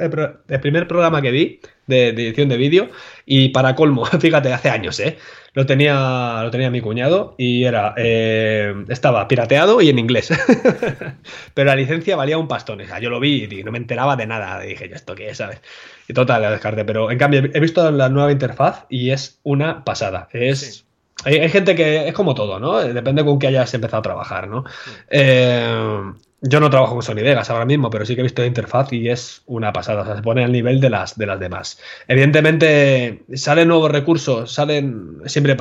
el primer programa que vi de, edición de vídeo. Y para colmo, fíjate, hace años, ¿eh? Lo tenía, lo tenía mi cuñado y era. Eh, estaba pirateado y en inglés. Pero la licencia valía un pastón. O sea, yo lo vi y no me enteraba de nada. Dije, ¿yo esto qué es? ¿Sabes? Y total, la descarté. Pero en cambio, he visto la nueva interfaz y es una pasada. Es. Hay, gente que es como todo, ¿no? Depende con que hayas empezado a trabajar, ¿no? Eh, yo no trabajo con Sony ahora mismo, pero sí que he visto la interfaz y es una pasada. O sea, se pone al nivel de las, de las demás. Evidentemente, salen nuevos recursos, salen siempre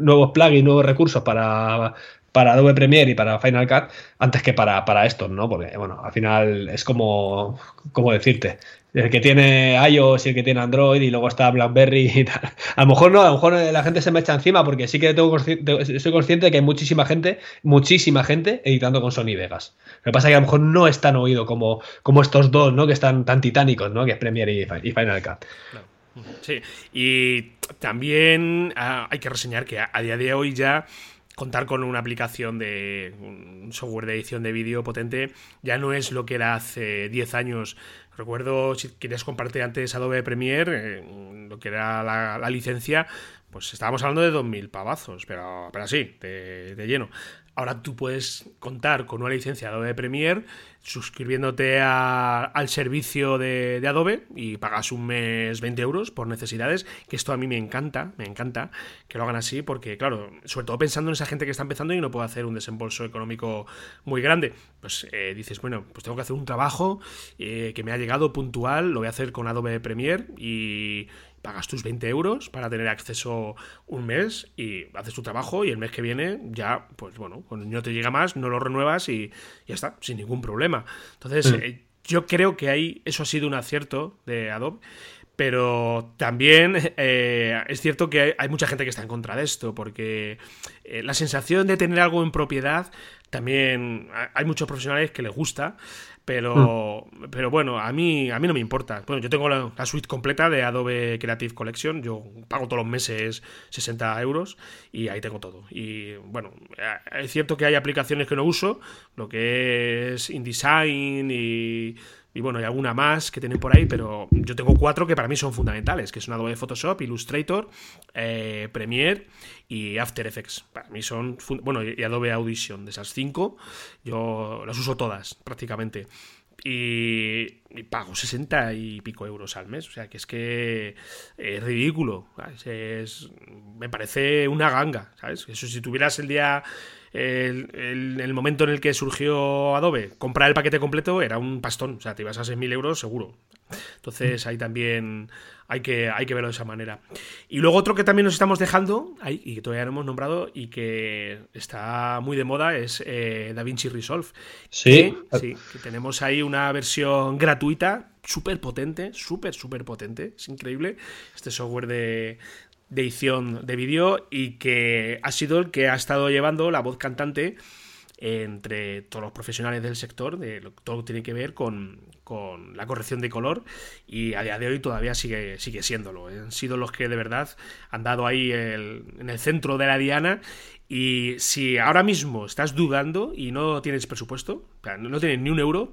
nuevos plugins, nuevos recursos para, para Adobe Premiere y para Final Cut antes que para, para estos, ¿no? Porque, bueno, al final es como, como decirte, el que tiene iOS y el que tiene Android y luego está BlackBerry y tal. A lo mejor no, a lo mejor la gente se me echa encima porque sí que tengo soy consciente de que hay muchísima gente, muchísima gente editando con Sony Vegas. Lo que pasa es que a lo mejor no es tan oído como, como estos dos, ¿no? Que están tan titánicos, ¿no? Que es Premiere y, Final Cut. Sí, y también ah, hay que reseñar que a, día de hoy ya contar con una aplicación de un software de edición de vídeo potente ya no es lo que era hace 10 años Recuerdo, si querías compartir antes Adobe Premiere, eh, lo que era la, licencia, pues estábamos hablando de 2.000 pavazos, pero, pero así, de, de lleno. Ahora tú puedes contar con una licencia de Adobe Premiere suscribiéndote al servicio de, Adobe y pagas un mes 20 euros por necesidades, que esto a mí me encanta, me encanta que lo hagan así porque, claro, sobre todo pensando en esa gente que está empezando y no puede hacer un desembolso económico muy grande, pues eh, dices, bueno, pues tengo que hacer un trabajo eh, que me ha llegado puntual, lo voy a hacer con Adobe Premiere y pagas tus 20 euros para tener acceso un mes y haces tu trabajo y el mes que viene ya, pues bueno, cuando no te llega más, no lo renuevas y ya está, sin ningún problema. Entonces, mm. eh, yo creo que ahí eso ha sido un acierto de Adobe. Pero también eh, es cierto que hay, mucha gente que está en contra de esto, porque eh, la sensación de tener algo en propiedad, también hay muchos profesionales que les gusta, pero, hmm. pero bueno, a mí, a mí no me importa. Bueno, yo tengo la, suite completa de Adobe Creative Collection. Yo pago todos los meses 60 euros y ahí tengo todo. Y bueno, es cierto que hay aplicaciones que no uso, lo que es InDesign y y bueno, hay alguna más que tienen por ahí, pero yo tengo cuatro que para mí son fundamentales, que son Adobe Photoshop, Illustrator, eh, Premiere y After Effects. Para mí son, bueno, y Adobe Audition. De esas cinco, yo las uso todas prácticamente. Y, pago 60 y pico euros al mes. O sea, que es que es ridículo. Es, me parece una ganga, ¿sabes? Eso si tuvieras el día el, el, momento en el que surgió Adobe, comprar el paquete completo era un pastón, o sea, te ibas a 6.000 euros seguro. Entonces ahí también hay que, hay que verlo de esa manera. Y luego otro que también nos estamos dejando, ahí, y que todavía no hemos nombrado y que está muy de moda, es eh, DaVinci Resolve. Sí. sí, que tenemos ahí una versión gratuita, súper potente, súper, súper potente, es increíble. Este software de, de edición de vídeo y que ha sido el que ha estado llevando la voz cantante entre todos los profesionales del sector, de todo lo que tiene que ver con, la corrección de color y a día de hoy todavía sigue, sigue siéndolo. Han sido los que de verdad han dado ahí en el centro de la diana y si ahora mismo estás dudando y no tienes presupuesto, no tienes ni un euro,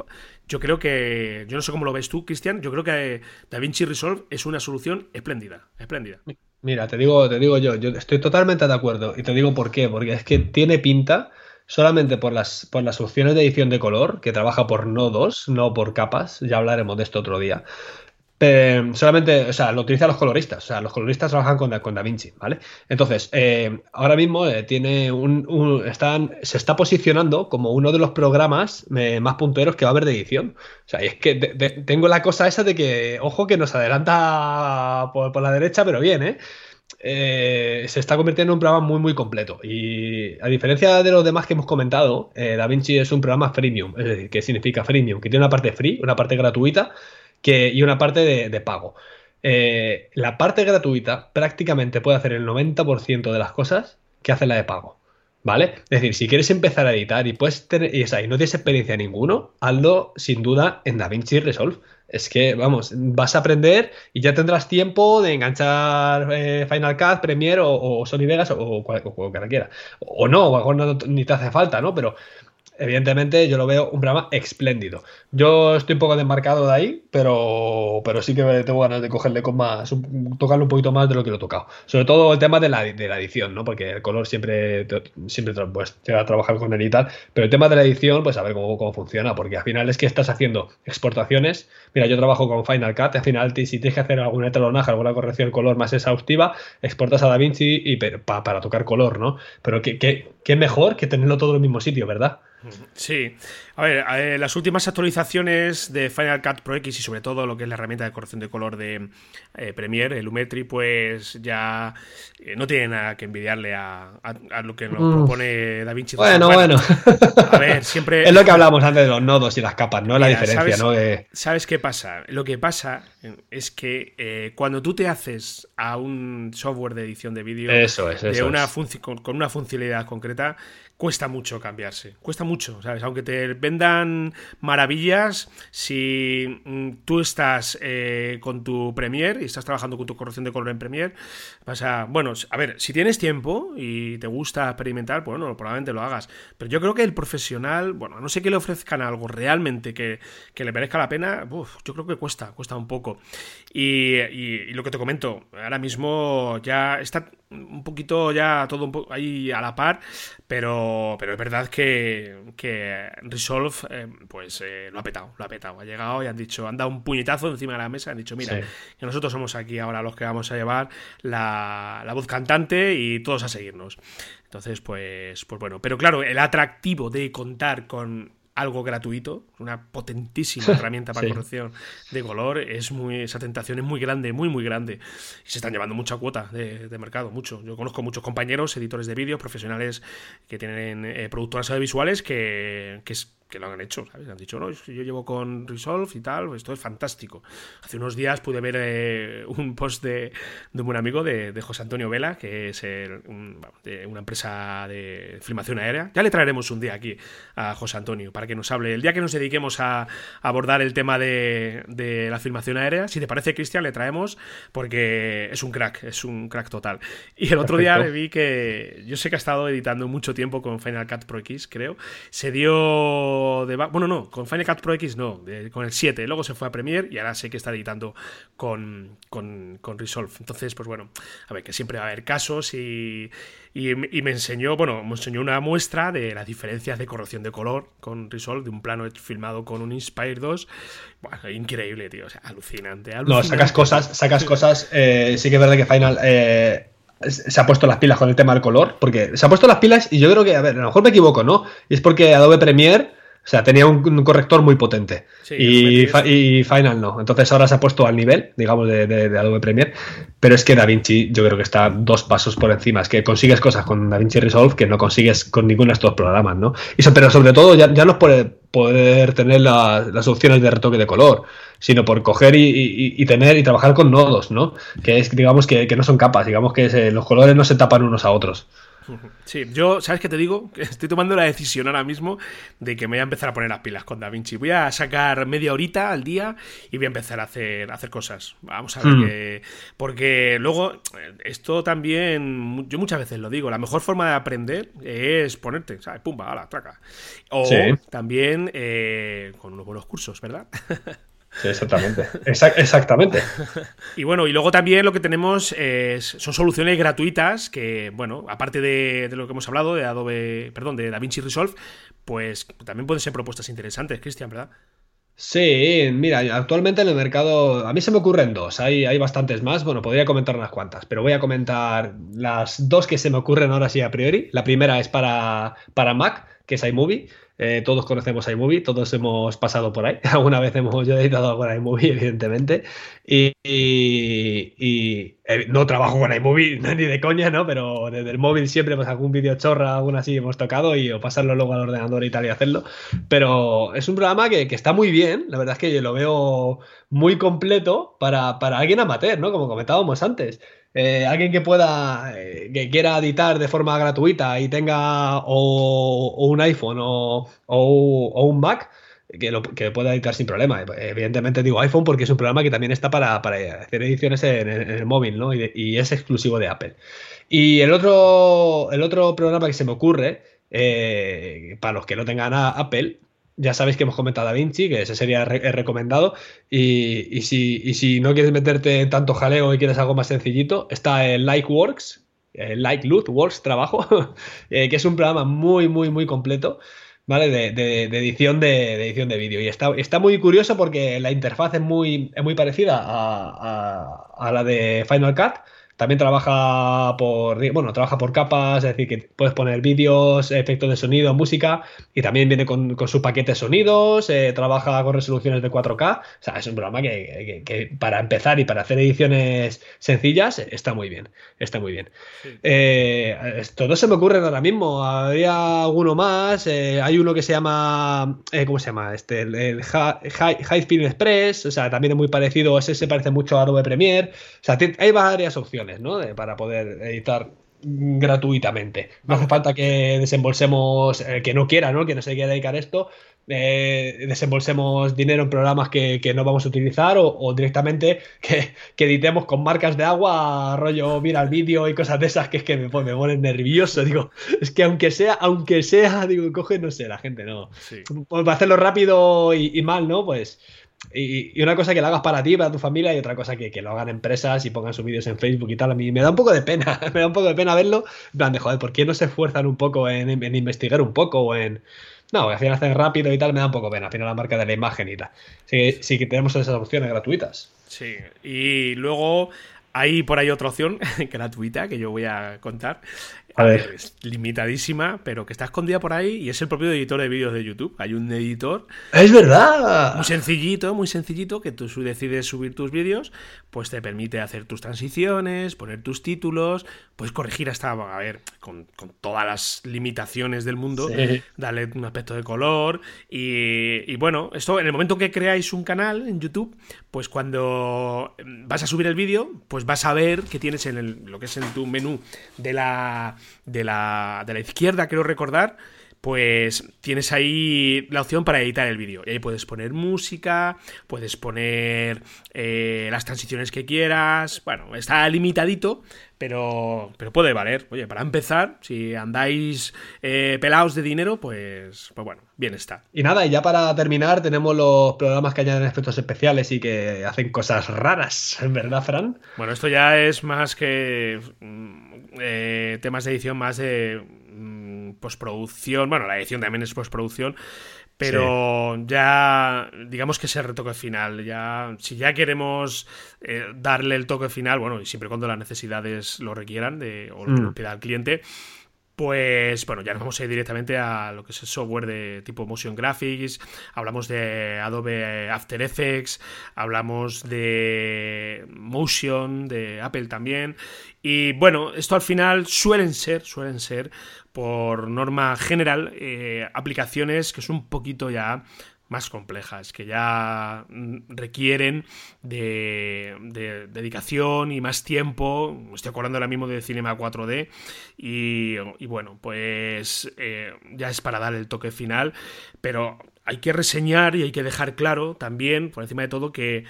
yo creo que, yo no sé cómo lo ves tú, Cristian, yo creo que DaVinci Resolve es una solución espléndida, espléndida. Mira, te digo, te digo yo, yo estoy totalmente de acuerdo y te digo por qué, porque es que tiene pinta solamente por las, por las opciones de edición de color, que trabaja por nodos, no por capas, ya hablaremos de esto otro día. solamente, o sea, lo utilizan los coloristas. O sea, los coloristas trabajan con, con DaVinci, ¿vale? Entonces, eh, ahora mismo eh, tiene un, están, se está posicionando como uno de los programas eh, más punteros que va a haber de edición. O sea, es que tengo la cosa esa de que, ojo, que nos adelanta por, por la derecha, pero bien, ¿eh? Eh, se está convirtiendo en un programa muy muy completo. Y a diferencia de los demás que hemos comentado, eh, DaVinci es un programa freemium, es decir, ¿qué significa freemium? Que tiene una parte free, una parte gratuita que, y una parte de, pago. Eh, la parte gratuita prácticamente puede hacer el 90% de las cosas que hace la de pago. ¿Vale? Es decir, si quieres empezar a editar y puedes tener, y, no tienes experiencia ninguno, hazlo sin duda en DaVinci Resolve. Es que, vamos, vas a aprender y ya tendrás tiempo de enganchar eh, Final Cut, Premiere o, Sony Vegas o, cualquiera quiera. O no, a lo mejor ni te hace falta, ¿no? Pero evidentemente yo lo veo un programa espléndido. Yo estoy un poco desmarcado de ahí, pero, pero sí que tengo ganas de cogerle con más, tocarlo un poquito más de lo que lo he tocado. Sobre todo el tema de la, de la edición, ¿no? Porque el color siempre, siempre pues, llega a trabajar con él y tal, pero el tema de la edición, pues a ver cómo, cómo funciona, porque al final es que estás haciendo exportaciones. Mira, yo trabajo con Final Cut, al final si tienes que hacer alguna etalonaje, alguna corrección de color más exhaustiva, exportas a DaVinci y para tocar color, ¿no? Pero qué, qué, qué mejor que tenerlo todo en el mismo sitio, ¿verdad? Sí, a ver, las últimas actualizaciones de Final Cut Pro X y sobre todo lo que es la herramienta de corrección de color de eh, Premiere, el Lumetri, pues ya eh, no tiene nada que envidiarle a, lo que nos mm. propone DaVinci. Bueno, bueno, A ver, siempre. es lo que hablamos antes de los nodos y las capas, ¿no? la diferencia, ¿sabes, ¿no? ¿Sabes qué pasa? Lo que pasa es que eh, cuando tú te haces a un software de edición de vídeo de una con una funcionalidad concreta, cuesta mucho cambiarse. Cuesta mucho, ¿sabes? Aunque te vendan maravillas, si mm, tú estás eh, con tu Premiere y estás trabajando con tu corrección de color en Premiere, vas a. Bueno, a ver, si tienes tiempo y te gusta experimentar, bueno, probablemente lo hagas. Pero yo creo que el profesional, bueno, no sé que le ofrezcan algo realmente que, le merezca la pena, yo creo que cuesta, cuesta un poco. Y, y, lo que te comento, ahora mismo ya está un poquito ya todo un poco ahí a la par, pero, pero es verdad que, que Resolve eh, pues eh, lo ha petado, lo ha petado, ha llegado y han dicho, han dado un puñetazo encima de la mesa, han dicho, mira, que nosotros somos aquí ahora los que vamos a llevar la, la voz cantante y todos a seguirnos. Entonces, pues, pues bueno, pero claro, el atractivo de contar con algo gratuito, una potentísima herramienta para corrección de color, es muy, esa tentación es muy grande, muy, muy grande. Y se están llevando mucha cuota de, mercado, mucho. Yo conozco muchos compañeros, editores de vídeo, profesionales que tienen eh, productoras audiovisuales que, que es que lo han hecho, ¿sabes? Han dicho, no, yo llevo con Resolve y tal, esto es fantástico. Hace unos días pude ver eh, un post de, un buen amigo de, José Antonio Vela, que es de una empresa de filmación aérea. Ya le traeremos un día aquí a José Antonio para que nos hable. El día que nos dediquemos a, abordar el tema de, la filmación aérea, si te parece, Cristian, le traemos porque es un crack, es un crack total. Y el otro día le vi que yo sé que ha estado editando mucho tiempo con Final Cut Pro X, creo. Se dio de... Bueno, no, con Final Cut Pro X no, con el 7. Luego se fue a Premiere y ahora sé que está editando con, con, Resolve. Entonces, pues bueno, a ver, que siempre va a haber casos y, y, me enseñó, bueno, me enseñó una muestra de las diferencias de corrección de color con Resolve, de un plano filmado con un Inspire 2. Bueno, increíble, tío, o sea, alucinante. No, sacas cosas, sacas cosas, eh, sí que es verdad que Final... Eh, se ha pusto las pilas con el tema del color, porque se ha puesto las pilas y yo creo que, a ver, a lo mejor me equivoco, ¿no? Y es porque Adobe Premiere o sea, tenía un, corrector muy potente. y, Final no. Entonces ahora se ha puesto al nivel, digamos, de, Adobe Premiere. Pero es que DaVinci yo creo que está dos pasos por encima. Es que consigues cosas con DaVinci Resolve que no consigues con ninguno de estos programas, ¿no? Y pero sobre todo ya, no es por poder tener las opciones de retoque de color, sino por coger y, tener y trabajar con nodos, ¿no? Que es, digamos, que, no son capas, digamos que los colores no se tapan unos a otros. Sí, yo, ¿sabes qué te digo? Estoy tomando la decisión ahora mismo de que me voy a empezar a poner las pilas con DaVinci. Voy a sacar media horita al día y voy a empezar a hacer, hacer cosas. Vamos a ver hmm. que. Porque luego, esto también, yo muchas veces lo digo, la mejor forma de aprender es ponerte, ¿sabes? Pumba, a la traca. O también eh, con unos buenos cursos, ¿verdad? Sí, exactamente. exactamente. y bueno, y luego también lo que tenemos son soluciones gratuitas que, bueno, aparte de, lo que hemos hablado, de Adobe, perdón, de DaVinci Resolve, pues también pueden ser propuestas interesantes, Cristian, ¿verdad? Sí, mira, actualmente en el mercado, a mí se me ocurren dos, hay, hay bastantes más, bueno, podría comentar unas cuantas, pero voy a comentar las dos que se me ocurren ahora sí a priori. La primera es para, para Mac, que es iMovie. Eh, todos conocemos iMovie, todos hemos pasado por ahí. Alguna vez hemos yo editado con iMovie, evidentemente. Y, eh, no trabajo con iMovie ni de coña, ¿no? Pero desde el móvil siempre, pues algún vídeo chorra, algún así hemos tocado y o pasarlo luego al ordenador y tal y hacerlo. Pero es un programa que, que está muy bien. La verdad es que yo lo veo muy completo para, para alguien amateur, ¿no? Como comentábamos antes. Eh, alguien que pueda, eh, que quiera editar de forma gratuita y tenga o, un iPhone o, un Mac, que, lo, que pueda editar sin problema. Evidentemente digo iPhone porque es un programa que también está para, hacer ediciones en, el móvil, ¿no? Y, es exclusivo de Apple. Y el otro, el otro programa que se me ocurre, eh, para los que no tengan Apple, ya sabéis que hemos comentado a Vinci, que ese sería recomendado. Y, si, si, no quieres meterte en tanto jaleo y quieres algo más sencillito, está el Likeworks, el Like Loot Works Trabajo, eh, que es un programa muy, muy, muy completo. ¿Vale? De, edición de, edición de vídeo. Y está, está muy curioso porque la interfaz es muy, muy parecida a la de Final Cut también trabaja por, bueno, trabaja por capas, es decir, que puedes poner vídeos, efectos de sonido, música, y también viene con, su paquete de sonidos, eh, trabaja con resoluciones de 4K. O sea, es un programa que, para empezar y para hacer ediciones sencillas está muy bien, está muy bien. Eh, todo se me ocurre ahora mismo. Habría alguno más. Eh, hay uno que se llama, ¿cómo se llama? Este, el, High, Speed Express. O sea, también es muy parecido. Ese se parece mucho a Adobe Premiere. O sea, hay varias opciones para poder editar gratuitamente. No hace falta que desembolsemos, eh, que no quiera, ¿no? Que no se quiera dedicar esto, eh, desembolsemos dinero en programas que, no vamos a utilizar o, directamente que, editemos con marcas de agua, rollo, mira el vídeo y cosas de esas que es que me, me ponen nervioso. Digo, es que aunque sea, aunque sea, digo, coge, no sé, la gente no. Pues para hacerlo rápido y, y mal, ¿no? Pues y, una cosa que lo hagas para ti, para tu familia, y otra cosa que, lo hagan empresas y pongan sus vídeos en Facebook y tal. A mí me da un poco de pena, me da un poco de pena verlo. En plan de, joder, ¿por qué no se esfuerzan un poco en, investigar un poco o en. No, al final hacen rápido y tal, me da un poco pena. Al final la marca de la imagen y tal. Sí, sí que tenemos esas opciones gratuitas. Sí, y luego hay por ahí otra opción gratuita que yo voy a contar, a ver. Es limitadísima, pero que está escondida por ahí y es el propio editor de vídeos de YouTube. Hay un editor. ¡Es verdad! Muy sencillito, muy sencillito, que tú decides subir tus vídeos, pues te permite hacer tus transiciones, poner tus títulos, puedes corregir hasta, a ver, con, todas las limitaciones del mundo, darle un aspecto de color. Y, bueno, esto en el momento que creáis un canal en YouTube, pues cuando vas a subir el vídeo, pues vas a ver que tienes en lo que es en tu menú de la de la, de la izquierda, quiero recordar, pues tienes ahí la opción para editar el vídeo. Y ahí puedes poner música, puedes poner eh, las transiciones que quieras. Bueno, está limitadito, pero, pero puede valer. Oye, para empezar, si andáis eh, pelados de dinero, pues, pues bueno, bien está. Y nada, y ya para terminar, tenemos los programas que añaden efectos especiales y que hacen cosas raras, ¿verdad, Fran? Bueno, esto ya es más que mm, eh, temas de edición más de postproducción. Bueno, la edición también es postproducción. Pero ya, digamos que ese retoque final, ya, si ya queremos eh, darle el toque final, bueno, y siempre cuando las necesidades lo requieran, de, o lo mm. pida el cliente, pues bueno, ya nos vamos a ir directamente a lo que es el software de tipo Motion Graphics, hablamos de Adobe After Effects, hablamos de Motion, de Apple también, y bueno, esto al final suelen ser, suelen ser, por norma general, eh, aplicaciones que son un poquito ya más complejas, que ya mm, requieren de, dedicación y más tiempo. Estoy acordando ahora mismo de Cinema 4D y, bueno, pues eh, ya es para dar el toque final, pero hay que reseñar y hay que dejar claro también, por encima de todo, que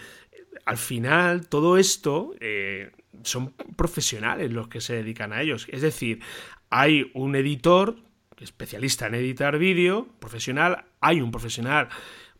al final todo esto eh, son profesionales los que se dedican a ellos. Es decir, hay un editor especialista en editar vídeo, profesional, hay un profesional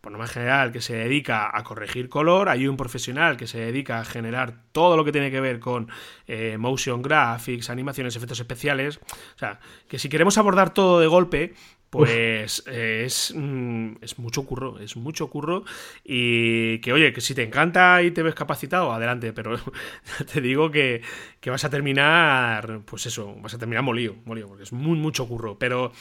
por norma general que se dedica a corregir color, hay un profesional que se dedica a generar todo lo que tiene que ver con eh, motion graphics, animaciones, efectos especiales. O sea, que si queremos abordar todo de golpe, pues es, mm, es mucho curro, es mucho curro. Y que, oye, que si te encanta y te ves capacitado, adelante, pero te digo que, vas a terminar, pues eso, vas a terminar molido, molido, porque es muy, mucho curro. Pero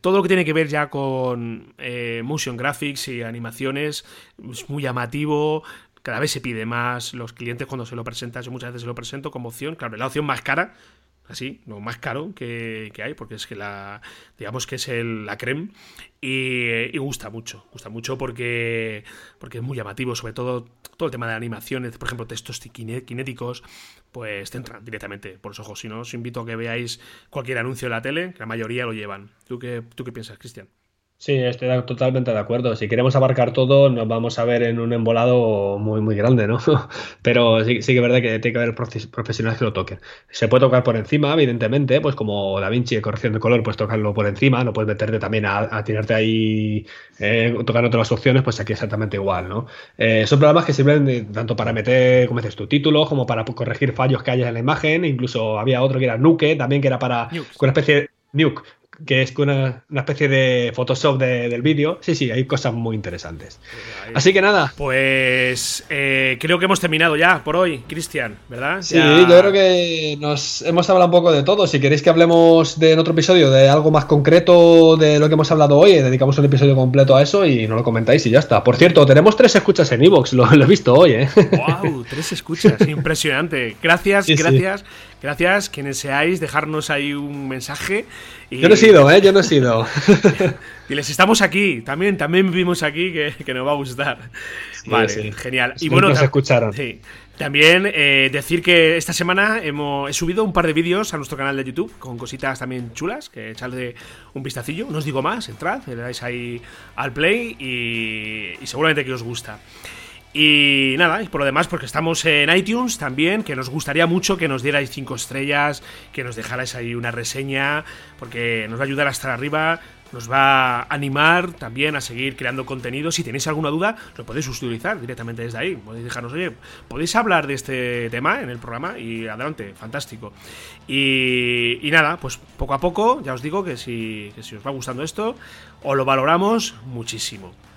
todo lo que tiene que ver ya con eh, motion graphics y animaciones es muy llamativo. Cada vez se pide más. Los clientes, cuando se lo presentan, yo muchas veces se lo presento como opción. Claro, la opción más cara, así, lo más caro que, hay, porque es que la, digamos que es el, la creme y, gusta mucho, gusta mucho porque, porque es muy llamativo, sobre todo todo el tema de animaciones, por ejemplo, textos cinéticos, pues te entran directamente por los ojos. Si no, os invito a que veáis cualquier anuncio de la tele, que la mayoría lo llevan. ¿Tú qué, tú qué piensas, Cristian? Sí, estoy totalmente de acuerdo. Si queremos abarcar todo, nos vamos a ver en un embolado muy, muy grande, ¿no? Pero sí, sí que es verdad que tiene que haber profesionales que lo toquen. Se puede tocar por encima, evidentemente, pues como Da Vinci, corrección de color, pues tocarlo por encima, no puedes meterte también a, tirarte ahí eh, tocando otras opciones, pues aquí exactamente igual, ¿no? Eh, son programas que sirven tanto para meter, como dices, tu título, como para corregir fallos que haya en la imagen. Incluso había otro que era Nuke, también que era para una especie de Nuke, que es una, una especie de Photoshop del vídeo. Sí, sí, hay cosas muy interesantes. Así que nada. Pues eh, creo que hemos terminado ya por hoy, Cristian, ¿verdad? Sí, yo creo que nos hemos hablado un poco de todo. Si queréis que hablemos de, en otro episodio de algo más concreto de lo que hemos hablado hoy, dedicamos un episodio completo a eso y no lo comentáis y ya está. Por cierto, tenemos tres escuchas en Evox, lo, he visto hoy, ¿eh? ¡Wow! Tres escuchas, impresionante. Gracias, gracias. Gracias, quienes seáis, dejarnos ahí un mensaje. Yo no he sido, ¿eh? Yo no he sido. y les estamos aquí, también, también vivimos aquí, que, nos va a gustar. vale, genial. Y bueno, nos escucharon. Sí. También eh, decir que esta semana hemos, he subido un par de vídeos a nuestro canal de YouTube con cositas también chulas, que echarle un vistacillo. No os digo más, entrad, le dais ahí al play y, y seguramente que os gusta. Y nada, y por lo demás, porque estamos en iTunes también, que nos gustaría mucho que nos dierais cinco estrellas, que nos dejarais ahí una reseña, porque nos va a ayudar a estar arriba, nos va a animar también a seguir creando contenido. Si tenéis alguna duda, lo podéis utilizar directamente desde ahí. Podéis dejarnos, oye, podéis hablar de este tema en el programa y adelante, fantástico. Y, nada, pues poco a poco, ya os digo que si, que si os va gustando esto, os lo valoramos muchísimo.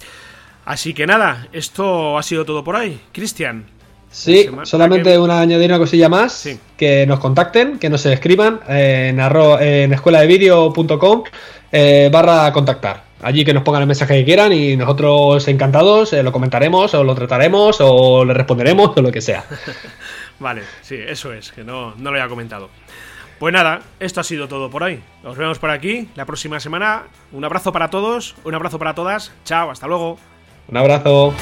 Así que nada, esto ha sido todo por ahí. Cristian. Sí, solamente una añadir una cosilla más. Que nos contacten, que nos escriban en, arro en escueladevideo.com eh, barra contactar. Allí que nos pongan el mensaje que quieran y nosotros encantados eh, lo comentaremos o lo trataremos o le responderemos o lo que sea. vale, sí, eso es, que no, no lo había comentado. Pues nada, esto ha sido todo por hoy. Nos vemos por aquí la próxima semana. Un abrazo para todos, un abrazo para todas. Chao, hasta luego. Un abrazo.